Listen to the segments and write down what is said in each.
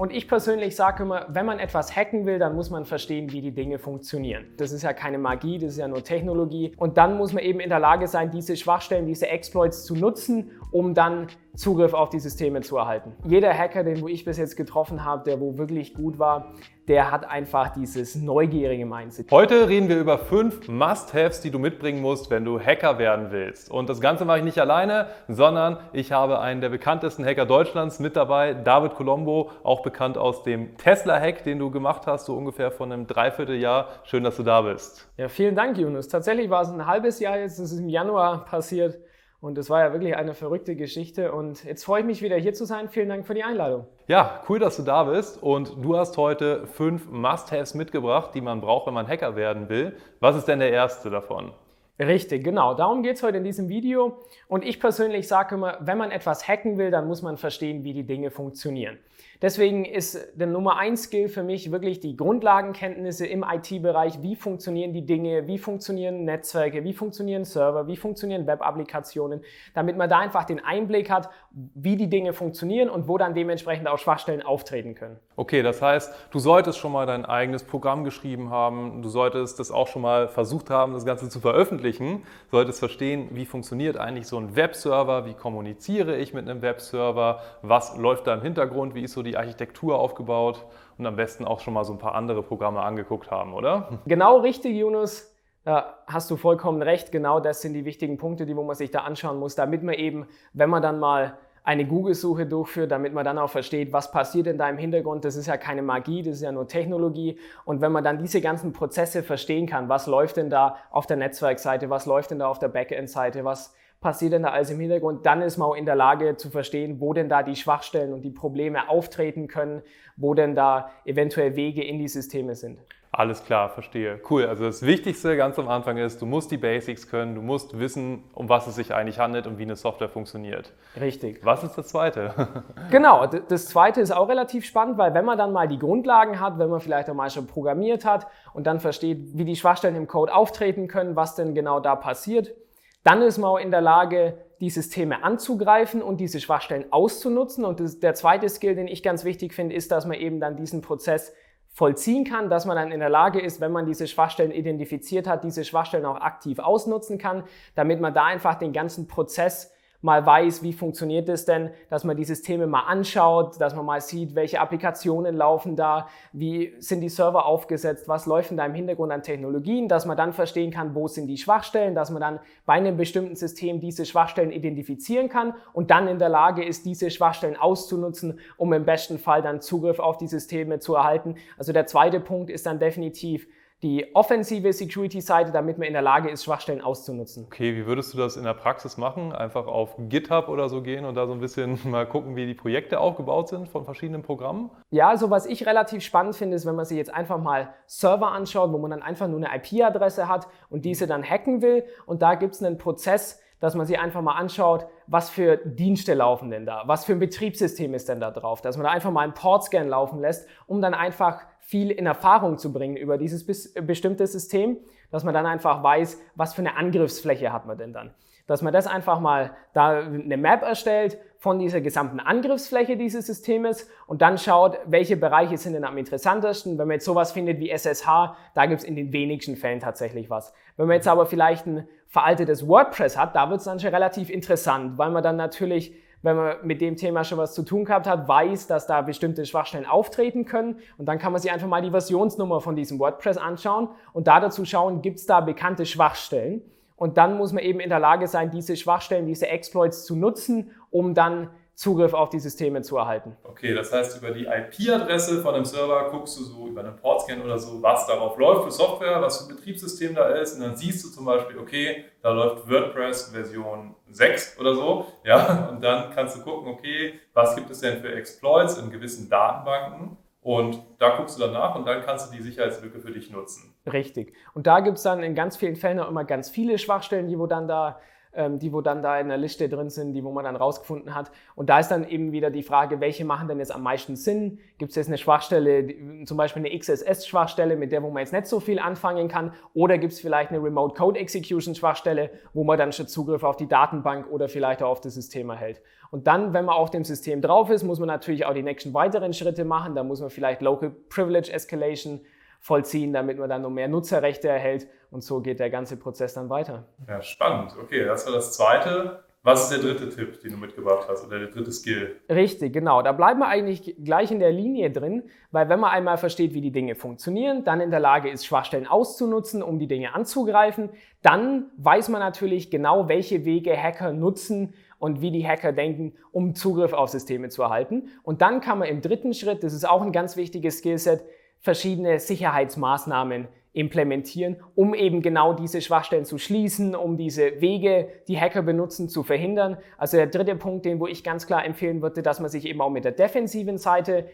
Und ich persönlich sage immer, wenn man etwas hacken will, dann muss man verstehen, wie die Dinge funktionieren. Das ist ja keine Magie, das ist ja nur Technologie. Und dann muss man eben in der Lage sein, diese Schwachstellen, diese Exploits zu nutzen, um dann Zugriff auf die Systeme zu erhalten. Jeder Hacker, den wo ich bis jetzt getroffen habe, der wo wirklich gut war, der hat einfach dieses neugierige Mindset. Heute reden wir über fünf Must-Haves, die du mitbringen musst, wenn du Hacker werden willst. Und das Ganze mache ich nicht alleine, sondern ich habe einen der bekanntesten Hacker Deutschlands mit dabei, David Colombo, auch bekannt aus dem Tesla-Hack, den du gemacht hast, so ungefähr vor einem Dreivierteljahr. Schön, dass du da bist. Ja, vielen Dank, Yunus. Tatsächlich war es ein halbes Jahr jetzt, es ist im Januar passiert. Und es war ja wirklich eine verrückte Geschichte. Und jetzt freue ich mich wieder hier zu sein. Vielen Dank für die Einladung. Ja, cool, dass du da bist. Und du hast heute fünf Must-Haves mitgebracht, die man braucht, wenn man Hacker werden will. Was ist denn der erste davon? Richtig, genau. Darum geht es heute in diesem Video. Und ich persönlich sage immer, wenn man etwas hacken will, dann muss man verstehen, wie die Dinge funktionieren. Deswegen ist der Nummer 1 Skill für mich wirklich die Grundlagenkenntnisse im IT-Bereich. Wie funktionieren die Dinge? Wie funktionieren Netzwerke? Wie funktionieren Server? Wie funktionieren Web-Applikationen? Damit man da einfach den Einblick hat, wie die Dinge funktionieren und wo dann dementsprechend auch Schwachstellen auftreten können. Okay, das heißt, du solltest schon mal dein eigenes Programm geschrieben haben. Du solltest das auch schon mal versucht haben, das Ganze zu veröffentlichen. Du solltest verstehen, wie funktioniert eigentlich so ein Webserver? Wie kommuniziere ich mit einem Webserver? Was läuft da im Hintergrund? Wie ist so die die Architektur aufgebaut und am besten auch schon mal so ein paar andere Programme angeguckt haben, oder? Genau richtig, Yunus. Da hast du vollkommen recht. Genau das sind die wichtigen Punkte, die wo man sich da anschauen muss, damit man eben, wenn man dann mal eine Google-Suche durchführt, damit man dann auch versteht, was passiert denn da im Hintergrund. Das ist ja keine Magie, das ist ja nur Technologie. Und wenn man dann diese ganzen Prozesse verstehen kann, was läuft denn da auf der Netzwerkseite, was läuft denn da auf der Backend-Seite, was passiert denn da alles im Hintergrund, dann ist man auch in der Lage zu verstehen, wo denn da die Schwachstellen und die Probleme auftreten können, wo denn da eventuell Wege in die Systeme sind. Alles klar, verstehe. Cool. Also das Wichtigste ganz am Anfang ist, du musst die Basics können, du musst wissen, um was es sich eigentlich handelt und wie eine Software funktioniert. Richtig. Was ist das Zweite? genau, das Zweite ist auch relativ spannend, weil wenn man dann mal die Grundlagen hat, wenn man vielleicht auch mal schon programmiert hat und dann versteht, wie die Schwachstellen im Code auftreten können, was denn genau da passiert, dann ist man auch in der Lage, die Systeme anzugreifen und diese Schwachstellen auszunutzen. Und das, der zweite Skill, den ich ganz wichtig finde, ist, dass man eben dann diesen Prozess vollziehen kann, dass man dann in der Lage ist, wenn man diese Schwachstellen identifiziert hat, diese Schwachstellen auch aktiv ausnutzen kann, damit man da einfach den ganzen Prozess mal weiß, wie funktioniert es denn, dass man die Systeme mal anschaut, dass man mal sieht, welche Applikationen laufen da, wie sind die Server aufgesetzt, was läuft denn da im Hintergrund an Technologien, dass man dann verstehen kann, wo sind die Schwachstellen, dass man dann bei einem bestimmten System diese Schwachstellen identifizieren kann und dann in der Lage ist, diese Schwachstellen auszunutzen, um im besten Fall dann Zugriff auf die Systeme zu erhalten. Also der zweite Punkt ist dann definitiv, die offensive Security-Seite, damit man in der Lage ist, Schwachstellen auszunutzen. Okay, wie würdest du das in der Praxis machen? Einfach auf GitHub oder so gehen und da so ein bisschen mal gucken, wie die Projekte aufgebaut sind von verschiedenen Programmen? Ja, also was ich relativ spannend finde, ist, wenn man sich jetzt einfach mal Server anschaut, wo man dann einfach nur eine IP-Adresse hat und diese dann hacken will und da gibt es einen Prozess, dass man sich einfach mal anschaut, was für Dienste laufen denn da, was für ein Betriebssystem ist denn da drauf, dass man da einfach mal einen Portscan laufen lässt, um dann einfach viel in Erfahrung zu bringen über dieses bestimmte System, dass man dann einfach weiß, was für eine Angriffsfläche hat man denn dann. Dass man das einfach mal da eine Map erstellt von dieser gesamten Angriffsfläche dieses Systems und dann schaut, welche Bereiche sind denn am interessantesten. Wenn man jetzt sowas findet wie SSH, da gibt es in den wenigsten Fällen tatsächlich was. Wenn man jetzt aber vielleicht ein veraltetes WordPress hat, da wird es dann schon relativ interessant, weil man dann natürlich wenn man mit dem Thema schon was zu tun gehabt hat, weiß, dass da bestimmte Schwachstellen auftreten können. Und dann kann man sich einfach mal die Versionsnummer von diesem WordPress anschauen und da dazu schauen, gibt es da bekannte Schwachstellen. Und dann muss man eben in der Lage sein, diese Schwachstellen, diese Exploits zu nutzen, um dann Zugriff auf die Systeme zu erhalten. Okay, das heißt, über die IP-Adresse von einem Server guckst du so über einen Portscan oder so, was darauf läuft für Software, was für ein Betriebssystem da ist. Und dann siehst du zum Beispiel, okay, da läuft WordPress Version 6 oder so. Ja, und dann kannst du gucken, okay, was gibt es denn für Exploits in gewissen Datenbanken? Und da guckst du dann nach und dann kannst du die Sicherheitslücke für dich nutzen. Richtig. Und da gibt es dann in ganz vielen Fällen auch immer ganz viele Schwachstellen, die wo dann da die wo dann da in der Liste drin sind, die wo man dann rausgefunden hat. Und da ist dann eben wieder die Frage, welche machen denn jetzt am meisten Sinn? Gibt es jetzt eine Schwachstelle, zum Beispiel eine XSS-Schwachstelle, mit der wo man jetzt nicht so viel anfangen kann? Oder gibt es vielleicht eine Remote Code Execution Schwachstelle, wo man dann schon Zugriff auf die Datenbank oder vielleicht auch auf das System erhält? Und dann, wenn man auf dem System drauf ist, muss man natürlich auch die nächsten weiteren Schritte machen. Da muss man vielleicht Local Privilege Escalation vollziehen, damit man dann noch mehr Nutzerrechte erhält. Und so geht der ganze Prozess dann weiter. Ja, spannend. Okay, das war das Zweite. Was ist der dritte Tipp, den du mitgebracht hast oder der dritte Skill? Richtig, genau. Da bleiben wir eigentlich gleich in der Linie drin, weil wenn man einmal versteht, wie die Dinge funktionieren, dann in der Lage ist, Schwachstellen auszunutzen, um die Dinge anzugreifen, dann weiß man natürlich genau, welche Wege Hacker nutzen und wie die Hacker denken, um Zugriff auf Systeme zu erhalten. Und dann kann man im dritten Schritt, das ist auch ein ganz wichtiges Skillset, verschiedene Sicherheitsmaßnahmen implementieren, um eben genau diese Schwachstellen zu schließen, um diese Wege, die Hacker benutzen, zu verhindern. Also der dritte Punkt, den wo ich ganz klar empfehlen würde, dass man sich eben auch mit der defensiven Seite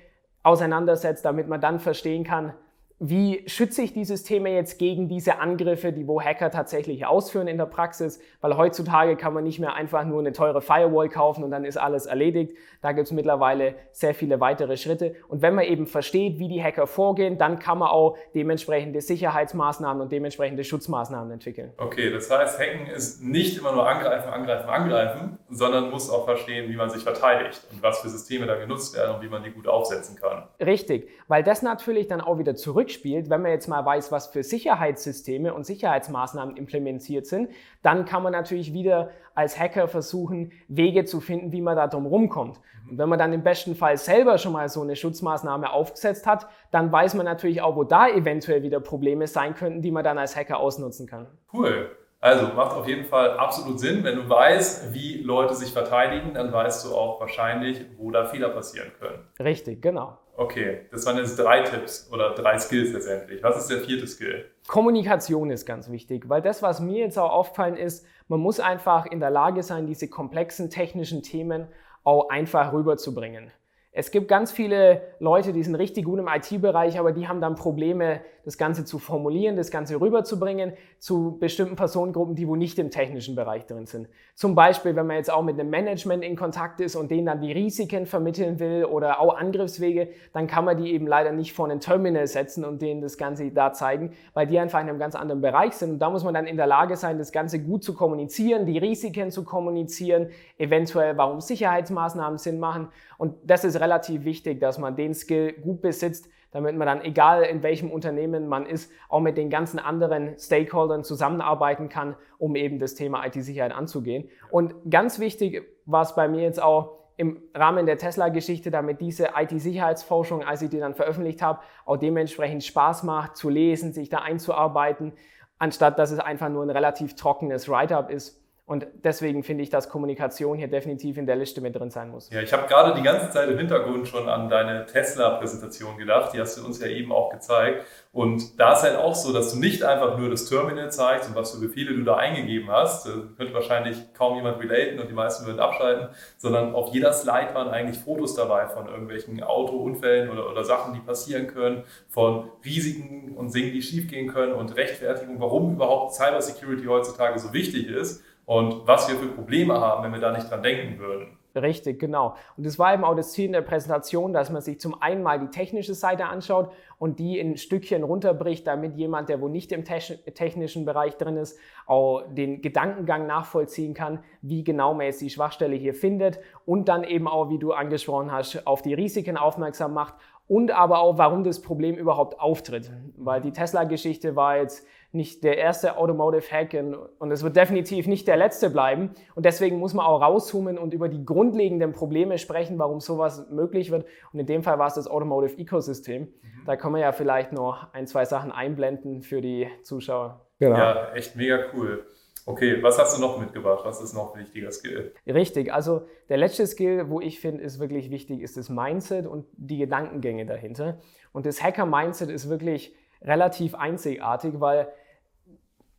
auseinandersetzt, damit man dann verstehen kann, wie schütze ich die Systeme jetzt gegen diese Angriffe, die wo Hacker tatsächlich ausführen in der Praxis? Weil heutzutage kann man nicht mehr einfach nur eine teure Firewall kaufen und dann ist alles erledigt. Da gibt es mittlerweile sehr viele weitere Schritte. Und wenn man eben versteht, wie die Hacker vorgehen, dann kann man auch dementsprechende Sicherheitsmaßnahmen und dementsprechende Schutzmaßnahmen entwickeln. Okay, das heißt, Hacken ist nicht immer nur angreifen, angreifen, angreifen, sondern muss auch verstehen, wie man sich verteidigt und was für Systeme da genutzt werden und wie man die gut aufsetzen kann. Richtig, weil das natürlich dann auch wieder zurück zurückspielt, wenn man jetzt mal weiß, was für Sicherheitssysteme und Sicherheitsmaßnahmen implementiert sind, dann kann man natürlich wieder als Hacker versuchen, Wege zu finden, wie man da drum rumkommt. Und wenn man dann im besten Fall selber schon mal so eine Schutzmaßnahme aufgesetzt hat, dann weiß man natürlich auch, wo da eventuell wieder Probleme sein könnten, die man dann als Hacker ausnutzen kann. Cool. Also macht auf jeden Fall absolut Sinn. Wenn du weißt, wie Leute sich verteidigen, dann weißt du auch wahrscheinlich, wo da Fehler passieren können. Richtig, genau. Okay, das waren jetzt drei Tipps oder drei Skills letztendlich. Was ist der vierte Skill? Kommunikation ist ganz wichtig, weil das, was mir jetzt auch aufgefallen ist, man muss einfach in der Lage sein, diese komplexen technischen Themen auch einfach rüberzubringen. Es gibt ganz viele Leute, die sind richtig gut im IT-Bereich, aber die haben dann Probleme, das Ganze zu formulieren, das Ganze rüberzubringen zu bestimmten Personengruppen, die wo nicht im technischen Bereich drin sind. Zum Beispiel, wenn man jetzt auch mit einem Management in Kontakt ist und denen dann die Risiken vermitteln will oder auch Angriffswege, dann kann man die eben leider nicht vor ein Terminal setzen und denen das Ganze da zeigen, weil die einfach in einem ganz anderen Bereich sind. Und da muss man dann in der Lage sein, das Ganze gut zu kommunizieren, die Risiken zu kommunizieren, eventuell warum Sicherheitsmaßnahmen Sinn machen. Und das ist relativ wichtig, dass man den Skill gut besitzt, damit man dann, egal in welchem Unternehmen man ist, auch mit den ganzen anderen Stakeholdern zusammenarbeiten kann, um eben das Thema IT-Sicherheit anzugehen. Und ganz wichtig war es bei mir jetzt auch, im Rahmen der Tesla-Geschichte, damit diese IT-Sicherheitsforschung, als ich die dann veröffentlicht habe, auch dementsprechend Spaß macht, zu lesen, sich da einzuarbeiten, anstatt dass es einfach nur ein relativ trockenes Write-up ist. Und deswegen finde ich, dass Kommunikation hier definitiv in der Liste mit drin sein muss. Ja, ich habe gerade die ganze Zeit im Hintergrund schon an deine Tesla-Präsentation gedacht. Die hast du uns ja eben auch gezeigt. Und da ist halt auch so, dass du nicht einfach nur das Terminal zeigst und was für Befehle du da eingegeben hast. Das könnte wahrscheinlich kaum jemand relaten und die meisten würden abschalten, sondern auf jeder Slide waren eigentlich Fotos dabei von irgendwelchen Autounfällen oder, oder Sachen, die passieren können, von Risiken und Dingen, die schiefgehen können und Rechtfertigung, warum überhaupt Cybersecurity heutzutage so wichtig ist und was wir für Probleme haben, wenn wir da nicht dran denken würden. Richtig, genau. Und das war eben auch das Ziel in der Präsentation, dass man sich zum einen mal die technische Seite anschaut und die in Stückchen runterbricht, damit jemand, der wo nicht im technischen Bereich drin ist, auch den Gedankengang nachvollziehen kann, wie genau man jetzt die Schwachstelle hier findet und dann eben auch, wie du angesprochen hast, auf die Risiken aufmerksam macht und aber auch, warum das Problem überhaupt auftritt. Weil die Tesla-Geschichte war jetzt nicht der erste Automotive Hack und es wird definitiv nicht der letzte bleiben. Und deswegen muss man auch rauszoomen und über die grundlegenden Probleme sprechen, warum sowas möglich wird. Und in dem Fall war es das Automotive Ecosystem. Mhm. Da können wir ja vielleicht noch ein, zwei Sachen einblenden für die Zuschauer. Genau. Ja, echt mega cool. Okay, was hast du noch mitgebracht? Was ist noch ein wichtiger Skill? Richtig, also der letzte Skill, wo ich finde, ist wirklich wichtig, ist das Mindset und die Gedankengänge dahinter. Und das Hacker-Mindset ist wirklich relativ einzigartig, weil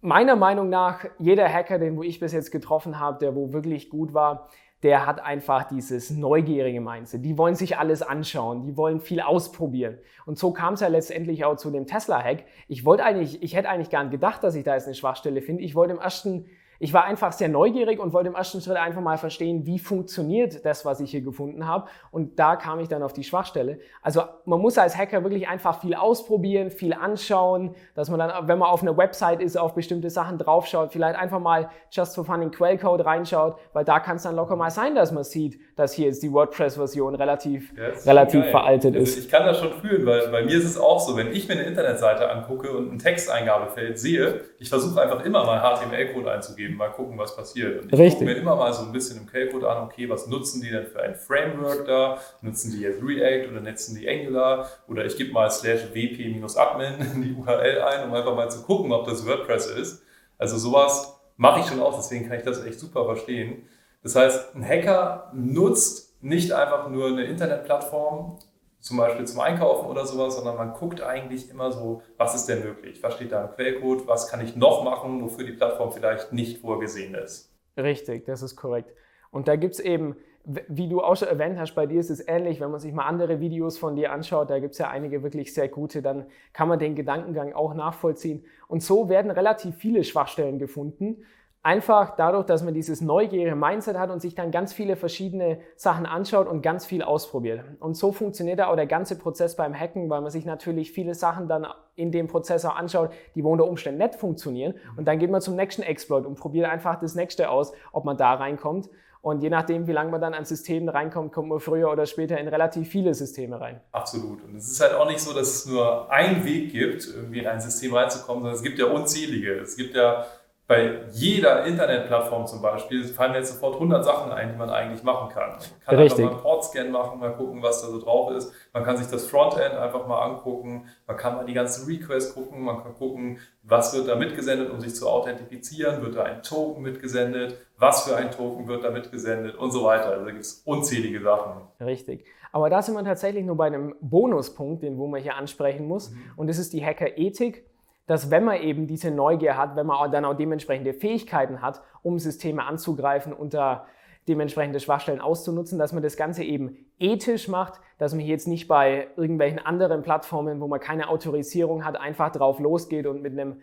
meiner Meinung nach jeder Hacker, den wo ich bis jetzt getroffen habe, der wo wirklich gut war, der hat einfach dieses neugierige Mindset. Die wollen sich alles anschauen, die wollen viel ausprobieren. Und so kam es ja letztendlich auch zu dem Tesla-Hack. Ich wollte eigentlich, ich hätte eigentlich gar nicht gedacht, dass ich da jetzt eine Schwachstelle finde. Ich wollte im ersten ich war einfach sehr neugierig und wollte im ersten Schritt einfach mal verstehen, wie funktioniert das, was ich hier gefunden habe. Und da kam ich dann auf die Schwachstelle. Also man muss als Hacker wirklich einfach viel ausprobieren, viel anschauen, dass man dann, wenn man auf einer Website ist, auf bestimmte Sachen draufschaut, vielleicht einfach mal just for fun in Quellcode reinschaut, weil da kann es dann locker mal sein, dass man sieht, dass hier jetzt die WordPress-Version relativ, ja, relativ veraltet also ist. Ich kann das schon fühlen, weil bei mir ist es auch so, wenn ich mir eine Internetseite angucke und ein Texteingabefeld sehe, ich versuche einfach immer mal HTML-Code einzugeben geben, mal gucken, was passiert. Und ich gucke mir immer mal so ein bisschen im Quellcode an, okay, was nutzen die denn für ein Framework da? Nutzen die jetzt React oder nutzen die Angular? Oder ich gebe mal slash wp-admin in die URL ein, um einfach mal zu gucken, ob das WordPress ist. Also sowas mache ich schon auch, deswegen kann ich das echt super verstehen. Das heißt, ein Hacker nutzt nicht einfach nur eine Internetplattform, zum Beispiel zum Einkaufen oder sowas, sondern man guckt eigentlich immer so, was ist denn möglich? Was steht da im Quellcode? Was kann ich noch machen, wofür die Plattform vielleicht nicht vorgesehen ist? Richtig, das ist korrekt. Und da gibt es eben, wie du auch schon erwähnt hast, bei dir ist es ähnlich, wenn man sich mal andere Videos von dir anschaut, da gibt es ja einige wirklich sehr gute, dann kann man den Gedankengang auch nachvollziehen. Und so werden relativ viele Schwachstellen gefunden. Einfach dadurch, dass man dieses neugierige Mindset hat und sich dann ganz viele verschiedene Sachen anschaut und ganz viel ausprobiert. Und so funktioniert auch der ganze Prozess beim Hacken, weil man sich natürlich viele Sachen dann in dem Prozess auch anschaut, die unter Umständen nicht funktionieren. Und dann geht man zum nächsten Exploit und probiert einfach das nächste aus, ob man da reinkommt. Und je nachdem, wie lange man dann an Systemen reinkommt, kommt man früher oder später in relativ viele Systeme rein. Absolut. Und es ist halt auch nicht so, dass es nur einen Weg gibt, irgendwie in ein System reinzukommen, sondern es gibt ja unzählige. Es gibt ja bei jeder Internetplattform zum Beispiel fallen mir jetzt sofort 100 Sachen ein, die man eigentlich machen kann. Man kann Richtig. einfach mal einen Portscan machen, mal gucken, was da so drauf ist. Man kann sich das Frontend einfach mal angucken. Man kann mal die ganzen Requests gucken. Man kann gucken, was wird da mitgesendet, um sich zu authentifizieren. Wird da ein Token mitgesendet? Was für ein Token wird da mitgesendet? Und so weiter. Also da gibt es unzählige Sachen. Richtig. Aber da sind wir tatsächlich nur bei einem Bonuspunkt, den wo man hier ansprechen muss. Mhm. Und das ist die Hacker-Ethik dass wenn man eben diese Neugier hat, wenn man dann auch dementsprechende Fähigkeiten hat, um Systeme anzugreifen und da dementsprechende Schwachstellen auszunutzen, dass man das Ganze eben ethisch macht, dass man hier jetzt nicht bei irgendwelchen anderen Plattformen, wo man keine Autorisierung hat, einfach drauf losgeht und mit einem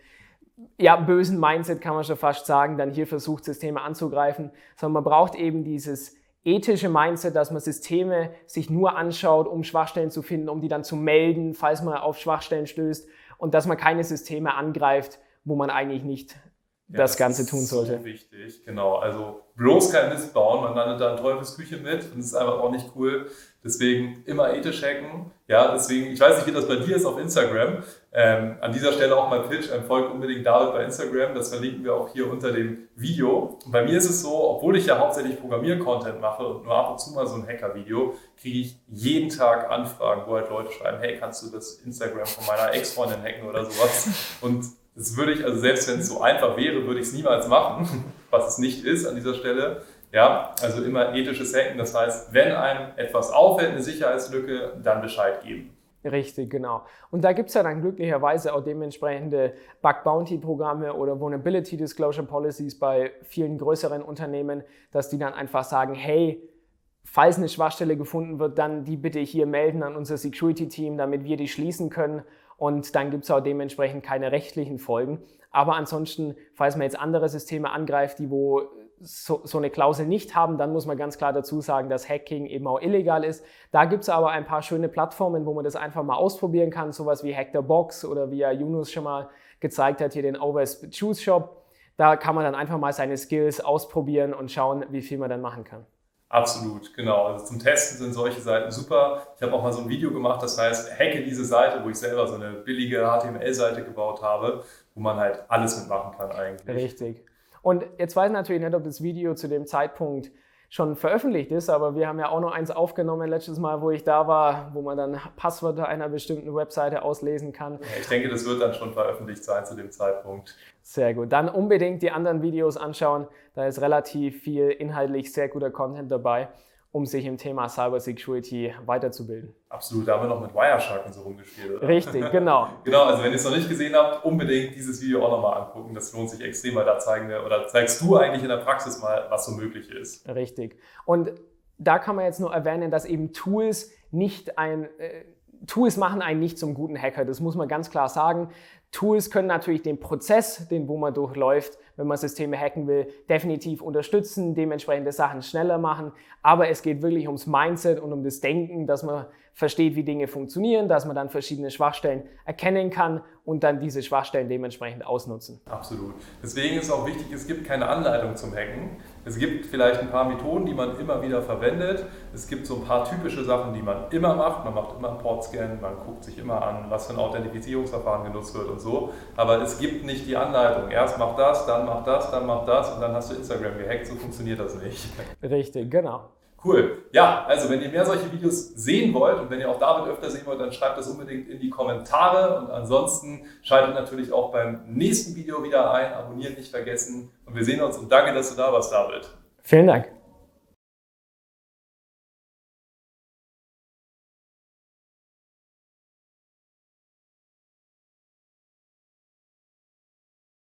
ja, bösen Mindset kann man schon fast sagen, dann hier versucht, Systeme anzugreifen, sondern man braucht eben dieses ethische Mindset, dass man Systeme sich nur anschaut, um Schwachstellen zu finden, um die dann zu melden, falls man auf Schwachstellen stößt und dass man keine Systeme angreift, wo man eigentlich nicht ja, das, das Ganze tun sollte. Das ist So wichtig, genau. Also bloß kein Mist bauen, man landet da in Teufelsküche mit und das ist einfach auch nicht cool. Deswegen immer ethisch hacken. Ja, deswegen, ich weiß nicht, wie das bei dir ist auf Instagram. Ähm, an dieser Stelle auch mal Pitch, ähm, folgt unbedingt David bei Instagram, das verlinken wir auch hier unter dem Video. Und bei mir ist es so, obwohl ich ja hauptsächlich Programmier-Content mache und nur ab und zu mal so ein Hacker-Video, kriege ich jeden Tag Anfragen, wo halt Leute schreiben, hey, kannst du das Instagram von meiner Ex-Freundin hacken oder sowas? Und das würde ich, also selbst wenn es so einfach wäre, würde ich es niemals machen, was es nicht ist an dieser Stelle. Ja, also immer ethisches Hacken. Das heißt, wenn einem etwas auffällt, eine Sicherheitslücke, dann Bescheid geben. Richtig, genau. Und da gibt es ja dann glücklicherweise auch dementsprechende Bug-Bounty-Programme oder Vulnerability Disclosure Policies bei vielen größeren Unternehmen, dass die dann einfach sagen, hey, falls eine Schwachstelle gefunden wird, dann die bitte hier melden an unser Security-Team, damit wir die schließen können. Und dann gibt es auch dementsprechend keine rechtlichen Folgen. Aber ansonsten, falls man jetzt andere Systeme angreift, die wo so, so, eine Klausel nicht haben, dann muss man ganz klar dazu sagen, dass Hacking eben auch illegal ist. Da gibt es aber ein paar schöne Plattformen, wo man das einfach mal ausprobieren kann, sowas wie Hack the Box oder wie ja Yunus schon mal gezeigt hat, hier den Always Choose Shop. Da kann man dann einfach mal seine Skills ausprobieren und schauen, wie viel man dann machen kann. Absolut, genau. Also zum Testen sind solche Seiten super. Ich habe auch mal so ein Video gemacht, das heißt, hacke diese Seite, wo ich selber so eine billige HTML-Seite gebaut habe, wo man halt alles mitmachen kann eigentlich. Richtig. Und jetzt weiß ich natürlich nicht, ob das Video zu dem Zeitpunkt schon veröffentlicht ist, aber wir haben ja auch noch eins aufgenommen letztes Mal, wo ich da war, wo man dann Passwörter einer bestimmten Webseite auslesen kann. Ich denke, das wird dann schon veröffentlicht sein zu dem Zeitpunkt. Sehr gut. Dann unbedingt die anderen Videos anschauen. Da ist relativ viel inhaltlich sehr guter Content dabei um sich im Thema Cybersecurity weiterzubilden. Absolut, da haben wir noch mit Wireshark und so rumgespielt. Oder? Richtig, genau. genau, also wenn ihr es noch nicht gesehen habt, unbedingt dieses Video auch nochmal angucken. Das lohnt sich extrem, weil da zeigen wir, oder zeigst du eigentlich in der Praxis mal, was so möglich ist. Richtig. Und da kann man jetzt nur erwähnen, dass eben Tools nicht ein, äh, Tools machen einen nicht zum guten Hacker. Das muss man ganz klar sagen. Tools können natürlich den Prozess, den wo man durchläuft, wenn man Systeme hacken will, definitiv unterstützen, dementsprechende Sachen schneller machen. Aber es geht wirklich ums Mindset und um das Denken, dass man versteht, wie Dinge funktionieren, dass man dann verschiedene Schwachstellen erkennen kann und dann diese Schwachstellen dementsprechend ausnutzen. Absolut. Deswegen ist auch wichtig, es gibt keine Anleitung zum Hacken. Es gibt vielleicht ein paar Methoden, die man immer wieder verwendet. Es gibt so ein paar typische Sachen, die man immer macht. Man macht immer einen Portscan, man guckt sich immer an, was für ein Authentifizierungsverfahren genutzt wird und so. Aber es gibt nicht die Anleitung. Erst mach das, dann mach das, dann mach das und dann hast du Instagram gehackt. So funktioniert das nicht. Richtig, genau. Cool. Ja, also wenn ihr mehr solche Videos sehen wollt und wenn ihr auch David öfter sehen wollt, dann schreibt das unbedingt in die Kommentare und ansonsten schaltet natürlich auch beim nächsten Video wieder ein, abonnieren nicht vergessen und wir sehen uns und danke, dass du da warst, David. Vielen Dank.